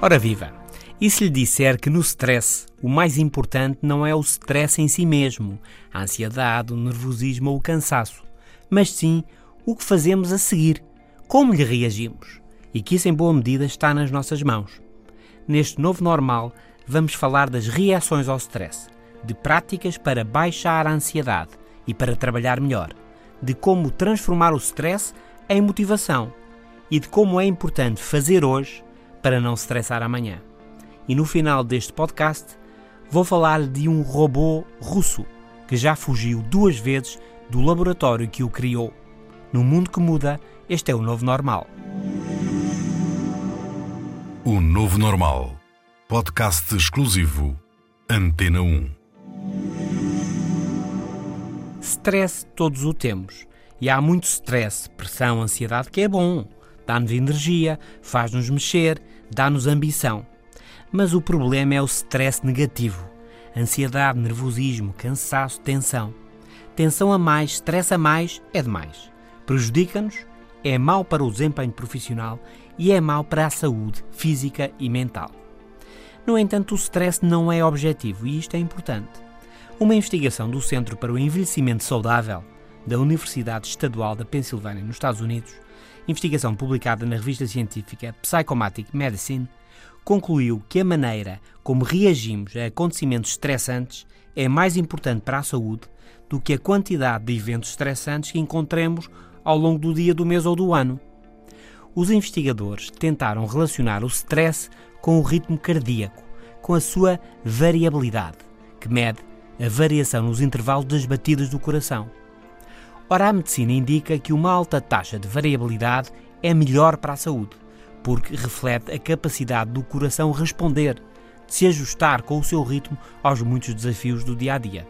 Ora viva! E se lhe disser que no stress o mais importante não é o stress em si mesmo, a ansiedade, o nervosismo ou o cansaço, mas sim o que fazemos a seguir, como lhe reagimos, e que isso em boa medida está nas nossas mãos. Neste novo normal, vamos falar das reações ao stress, de práticas para baixar a ansiedade e para trabalhar melhor, de como transformar o stress em motivação e de como é importante fazer hoje para não se estressar amanhã. E no final deste podcast vou falar de um robô russo que já fugiu duas vezes do laboratório que o criou. No mundo que muda, este é o novo normal. O Novo Normal. Podcast exclusivo. Antena 1. Stress todos o temos. E há muito stress, pressão, ansiedade que é bom. Dá-nos energia, faz-nos mexer, dá-nos ambição. Mas o problema é o stress negativo. Ansiedade, nervosismo, cansaço, tensão. Tensão a mais, stress a mais, é demais. Prejudica-nos, é mau para o desempenho profissional e é mau para a saúde física e mental. No entanto, o stress não é objetivo e isto é importante. Uma investigação do Centro para o Envelhecimento Saudável da Universidade Estadual da Pensilvânia, nos Estados Unidos, investigação publicada na revista científica Psychomatic Medicine, concluiu que a maneira como reagimos a acontecimentos estressantes é mais importante para a saúde do que a quantidade de eventos estressantes que encontremos ao longo do dia, do mês ou do ano. Os investigadores tentaram relacionar o stress com o ritmo cardíaco, com a sua variabilidade, que mede a variação nos intervalos das batidas do coração. Ora, a medicina indica que uma alta taxa de variabilidade é melhor para a saúde, porque reflete a capacidade do coração responder, de se ajustar com o seu ritmo aos muitos desafios do dia a dia.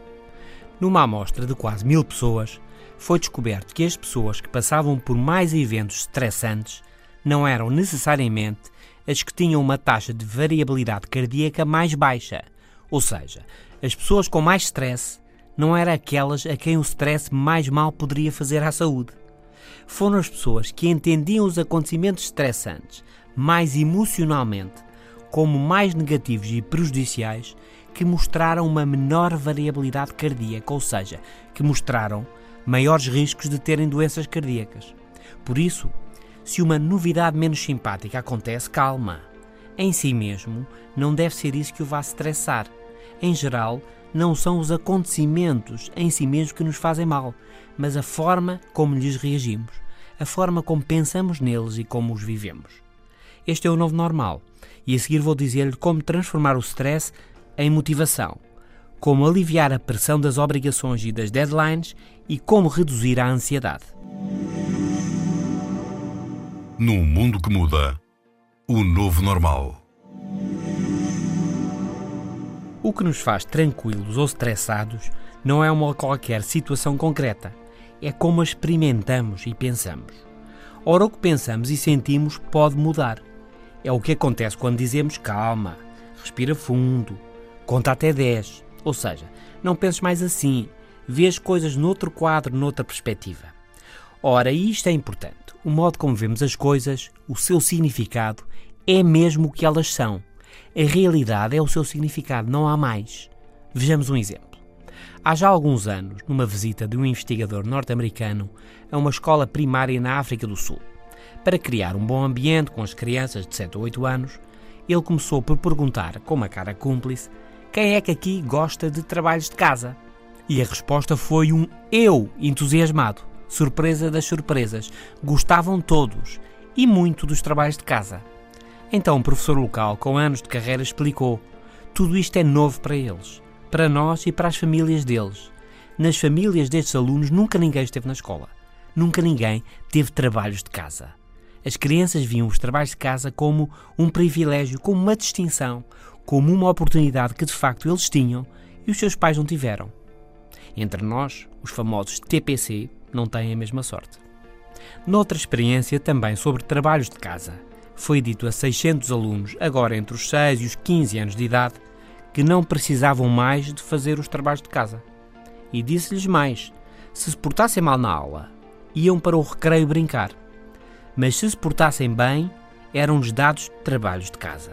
Numa amostra de quase mil pessoas, foi descoberto que as pessoas que passavam por mais eventos estressantes não eram necessariamente as que tinham uma taxa de variabilidade cardíaca mais baixa, ou seja, as pessoas com mais stress não eram aquelas a quem o stress mais mal poderia fazer à saúde. Foram as pessoas que entendiam os acontecimentos estressantes mais emocionalmente como mais negativos e prejudiciais que mostraram uma menor variabilidade cardíaca, ou seja, que mostraram maiores riscos de terem doenças cardíacas. Por isso, se uma novidade menos simpática acontece, calma. Em si mesmo, não deve ser isso que o vá estressar. Em geral, não são os acontecimentos em si mesmos que nos fazem mal, mas a forma como lhes reagimos, a forma como pensamos neles e como os vivemos. Este é o novo normal, e a seguir vou dizer-lhe como transformar o stress em motivação, como aliviar a pressão das obrigações e das deadlines e como reduzir a ansiedade. Num mundo que muda, o novo normal. O que nos faz tranquilos ou estressados não é uma qualquer situação concreta, é como a experimentamos e pensamos. Ora, o que pensamos e sentimos pode mudar. É o que acontece quando dizemos calma, respira fundo, conta até 10. Ou seja, não penses mais assim, vê as coisas noutro quadro, noutra perspectiva. Ora, isto é importante. O modo como vemos as coisas, o seu significado, é mesmo o que elas são. A realidade é o seu significado, não há mais. Vejamos um exemplo. Há já alguns anos, numa visita de um investigador norte-americano a uma escola primária na África do Sul, para criar um bom ambiente com as crianças de 7 ou 8 anos, ele começou por perguntar, com uma cara cúmplice, quem é que aqui gosta de trabalhos de casa? E a resposta foi um eu entusiasmado. Surpresa das surpresas. Gostavam todos e muito dos trabalhos de casa. Então um professor local, com anos de carreira, explicou: tudo isto é novo para eles, para nós e para as famílias deles. Nas famílias destes alunos nunca ninguém esteve na escola. Nunca ninguém teve trabalhos de casa. As crianças viam os trabalhos de casa como um privilégio, como uma distinção, como uma oportunidade que de facto eles tinham e os seus pais não tiveram. Entre nós, os famosos TPC não têm a mesma sorte. Noutra experiência também sobre trabalhos de casa, foi dito a 600 alunos, agora entre os 6 e os 15 anos de idade, que não precisavam mais de fazer os trabalhos de casa. E disse-lhes mais: se se portassem mal na aula, iam para o recreio brincar. Mas se se portassem bem, eram-lhes dados trabalhos de casa.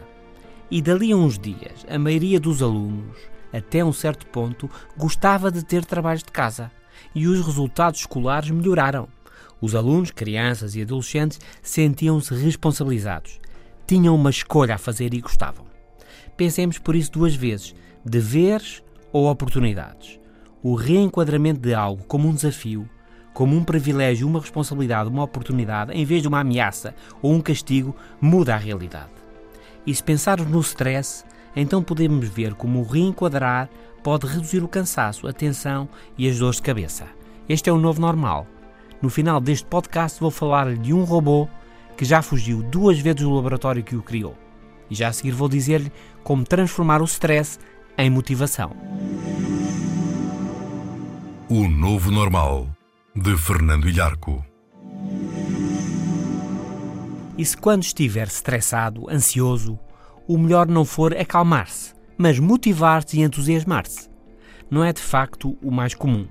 E dali a uns dias, a maioria dos alunos, até um certo ponto, gostava de ter trabalhos de casa. E os resultados escolares melhoraram. Os alunos, crianças e adolescentes sentiam-se responsabilizados. Tinham uma escolha a fazer e gostavam. Pensemos por isso duas vezes: deveres ou oportunidades. O reenquadramento de algo como um desafio, como um privilégio, uma responsabilidade, uma oportunidade, em vez de uma ameaça ou um castigo, muda a realidade. E se pensarmos no stress, então podemos ver como o reenquadrar pode reduzir o cansaço, a tensão e as dores de cabeça. Este é o novo normal. No final deste podcast vou falar-lhe de um robô que já fugiu duas vezes do laboratório que o criou. E já a seguir vou dizer-lhe como transformar o stress em motivação. O Novo Normal, de Fernando Ilharco. E se quando estiver estressado, ansioso, o melhor não for acalmar-se, mas motivar-se e entusiasmar-se? Não é de facto o mais comum.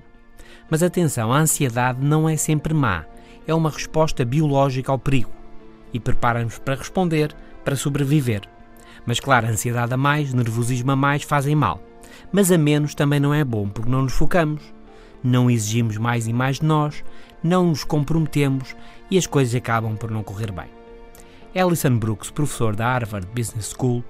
Mas atenção, a ansiedade não é sempre má, é uma resposta biológica ao perigo e prepara-nos para responder, para sobreviver. Mas claro, a ansiedade a mais, nervosismo a mais fazem mal. Mas a menos também não é bom, porque não nos focamos, não exigimos mais e mais de nós, não nos comprometemos e as coisas acabam por não correr bem. Alison Brooks, professor da Harvard Business School,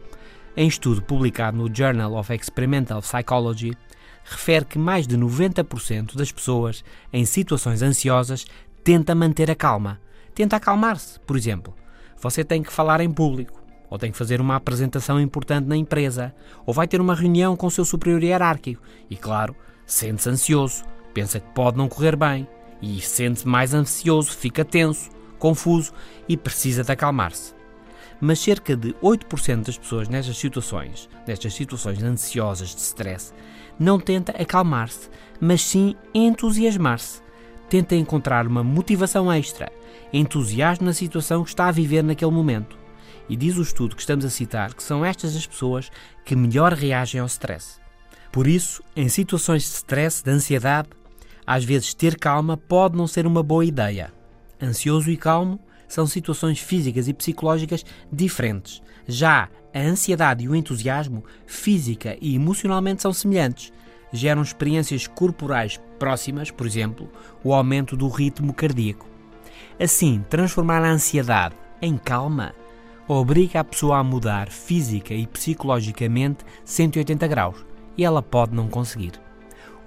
em estudo publicado no Journal of Experimental Psychology, refere que mais de 90% das pessoas em situações ansiosas tenta manter a calma. Tenta acalmar-se, por exemplo. Você tem que falar em público, ou tem que fazer uma apresentação importante na empresa, ou vai ter uma reunião com o seu superior hierárquico e, claro, sente-se ansioso, pensa que pode não correr bem e sente-se mais ansioso, fica tenso, confuso e precisa de acalmar-se. Mas cerca de 8% das pessoas nestas situações, nestas situações ansiosas de stress, não tenta acalmar-se, mas sim entusiasmar-se. Tenta encontrar uma motivação extra, entusiasmo na situação que está a viver naquele momento. E diz o estudo que estamos a citar que são estas as pessoas que melhor reagem ao stress. Por isso, em situações de stress, de ansiedade, às vezes ter calma pode não ser uma boa ideia. Ansioso e calmo são situações físicas e psicológicas diferentes. Já a ansiedade e o entusiasmo, física e emocionalmente, são semelhantes. Geram experiências corporais próximas, por exemplo, o aumento do ritmo cardíaco. Assim, transformar a ansiedade em calma obriga a pessoa a mudar física e psicologicamente 180 graus e ela pode não conseguir.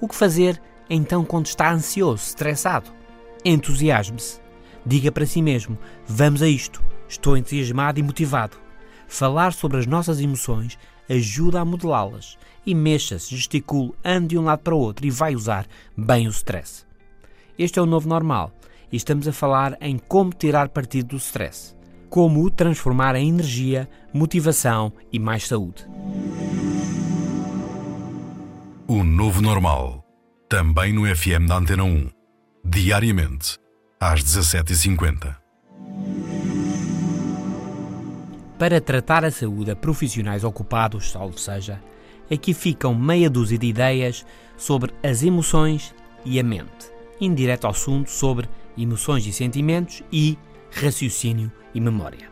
O que fazer então quando está ansioso, estressado? Entusiasme-se. Diga para si mesmo: vamos a isto, estou entusiasmado e motivado. Falar sobre as nossas emoções ajuda a modelá-las. E mexa-se, gesticule, ande de um lado para o outro e vai usar bem o stress. Este é o novo normal e estamos a falar em como tirar partido do stress. Como o transformar em energia, motivação e mais saúde. O Novo Normal. Também no FM da Antena 1. Diariamente, às 17h50. Para tratar a saúde a profissionais ocupados, salvo seja, aqui ficam meia dúzia de ideias sobre as emoções e a mente, indireto ao assunto sobre emoções e sentimentos e raciocínio e memória.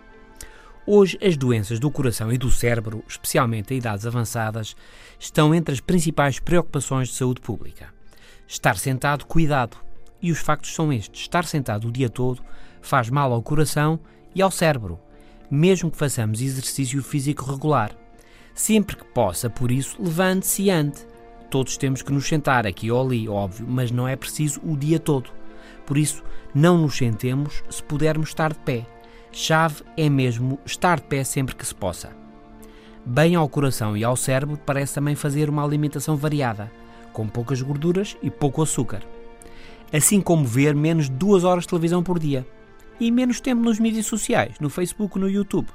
Hoje, as doenças do coração e do cérebro, especialmente a idades avançadas, estão entre as principais preocupações de saúde pública. Estar sentado, cuidado. E os factos são estes: estar sentado o dia todo faz mal ao coração e ao cérebro, mesmo que façamos exercício físico regular. Sempre que possa, por isso, levante-se e ande. Todos temos que nos sentar aqui ou ali, óbvio, mas não é preciso o dia todo. Por isso, não nos sentemos se pudermos estar de pé. Chave é mesmo estar de pé sempre que se possa. Bem ao coração e ao cérebro parece também fazer uma alimentação variada, com poucas gorduras e pouco açúcar. Assim como ver menos duas horas de televisão por dia. E menos tempo nos mídias sociais, no Facebook no YouTube.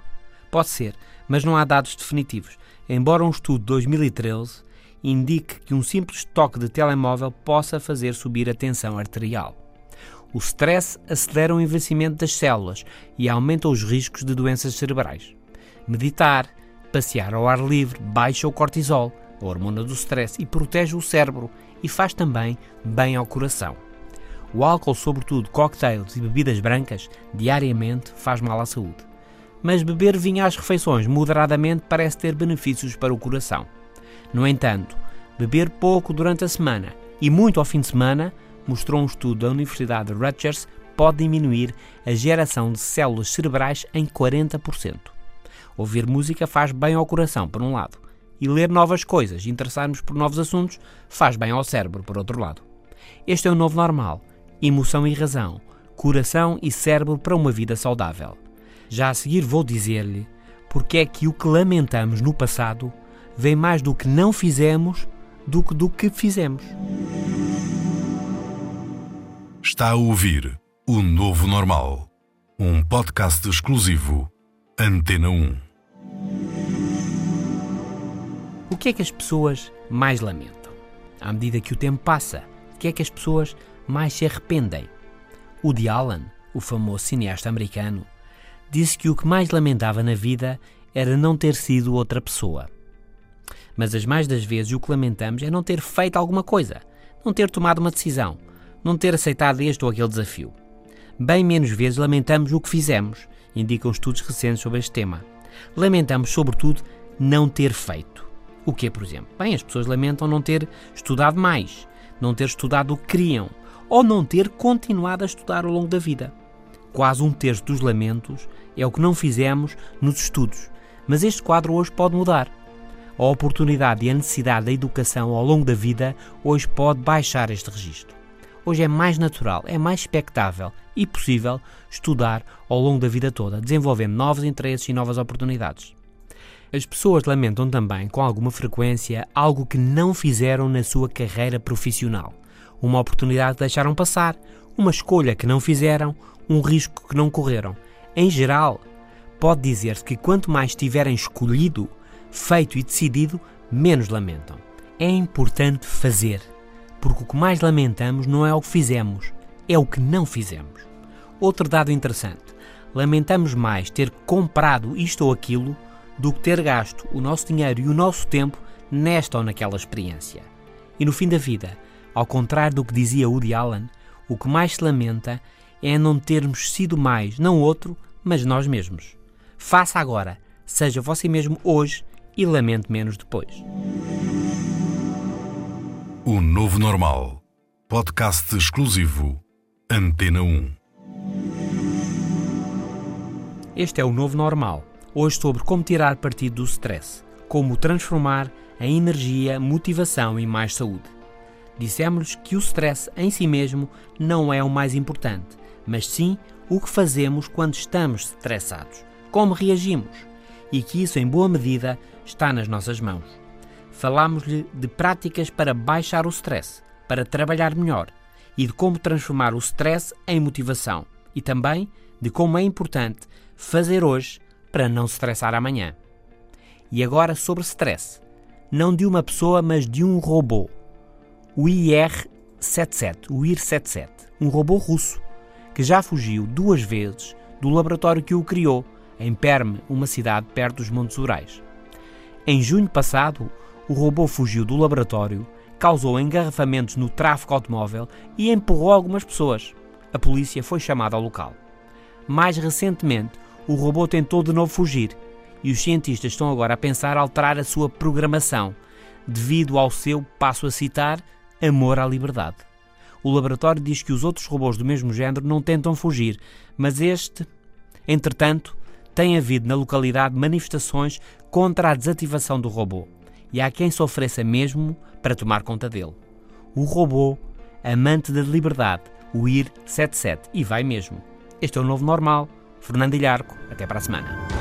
Pode ser, mas não há dados definitivos. Embora um estudo de 2013 indique que um simples toque de telemóvel possa fazer subir a tensão arterial. O stress acelera o envelhecimento das células e aumenta os riscos de doenças cerebrais. Meditar, passear ao ar livre baixa o cortisol, a hormona do stress, e protege o cérebro e faz também bem ao coração. O álcool, sobretudo cocktails e bebidas brancas, diariamente faz mal à saúde. Mas beber vinho às refeições moderadamente parece ter benefícios para o coração. No entanto, beber pouco durante a semana e muito ao fim de semana, mostrou um estudo da Universidade de Rutgers, pode diminuir a geração de células cerebrais em 40%. Ouvir música faz bem ao coração, por um lado, e ler novas coisas, interessar-nos por novos assuntos, faz bem ao cérebro, por outro lado. Este é o novo normal. Emoção e razão, coração e cérebro para uma vida saudável. Já a seguir vou dizer-lhe porque é que o que lamentamos no passado vem mais do que não fizemos do que do que fizemos. Está a ouvir O Novo Normal, um podcast exclusivo Antena 1. O que é que as pessoas mais lamentam? À medida que o tempo passa, o que é que as pessoas mais se arrependem? Woody Allen, o famoso cineasta americano, disse que o que mais lamentava na vida era não ter sido outra pessoa. Mas as mais das vezes o que lamentamos é não ter feito alguma coisa, não ter tomado uma decisão, não ter aceitado este ou aquele desafio. Bem menos vezes lamentamos o que fizemos, indicam estudos recentes sobre este tema. Lamentamos, sobretudo, não ter feito. O que é, por exemplo? Bem, as pessoas lamentam não ter estudado mais, não ter estudado o que queriam, ou não ter continuado a estudar ao longo da vida. Quase um terço dos lamentos é o que não fizemos nos estudos, mas este quadro hoje pode mudar. A oportunidade e a necessidade da educação ao longo da vida hoje pode baixar este registro. Hoje é mais natural, é mais expectável e possível estudar ao longo da vida toda, desenvolvendo novos interesses e novas oportunidades. As pessoas lamentam também, com alguma frequência, algo que não fizeram na sua carreira profissional. Uma oportunidade que deixaram passar, uma escolha que não fizeram, um risco que não correram. Em geral, pode dizer-se que quanto mais tiverem escolhido, feito e decidido, menos lamentam. É importante fazer, porque o que mais lamentamos não é o que fizemos, é o que não fizemos. Outro dado interessante: lamentamos mais ter comprado isto ou aquilo do que ter gasto o nosso dinheiro e o nosso tempo nesta ou naquela experiência. E no fim da vida, ao contrário do que dizia Woody Allen, o que mais se lamenta é não termos sido mais, não outro, mas nós mesmos. Faça agora, seja você mesmo hoje e lamente menos depois. O Novo Normal. Podcast exclusivo Antena 1. Este é o Novo Normal. Hoje sobre como tirar partido do stress, como transformar em energia, motivação e mais saúde. Dissemos-lhes que o stress em si mesmo não é o mais importante, mas sim o que fazemos quando estamos estressados, como reagimos, e que isso em boa medida está nas nossas mãos. Falámos-lhe de práticas para baixar o stress, para trabalhar melhor e de como transformar o stress em motivação e também de como é importante fazer hoje para não se estressar amanhã. E agora sobre stress. Não de uma pessoa, mas de um robô. O IR-77, o IR-77, um robô russo que já fugiu duas vezes do laboratório que o criou, em Perme, uma cidade perto dos Montes Urais. Em junho passado, o robô fugiu do laboratório, causou engarrafamentos no tráfego automóvel e empurrou algumas pessoas. A polícia foi chamada ao local. Mais recentemente, o robô tentou de novo fugir e os cientistas estão agora a pensar alterar a sua programação, devido ao seu, passo a citar, amor à liberdade. O laboratório diz que os outros robôs do mesmo género não tentam fugir, mas este, entretanto, tem havido na localidade manifestações contra a desativação do robô e há quem se ofereça mesmo para tomar conta dele. O robô, amante da liberdade, o IR-77, e vai mesmo. Este é o novo normal. Fernando Ilharco, até para a semana.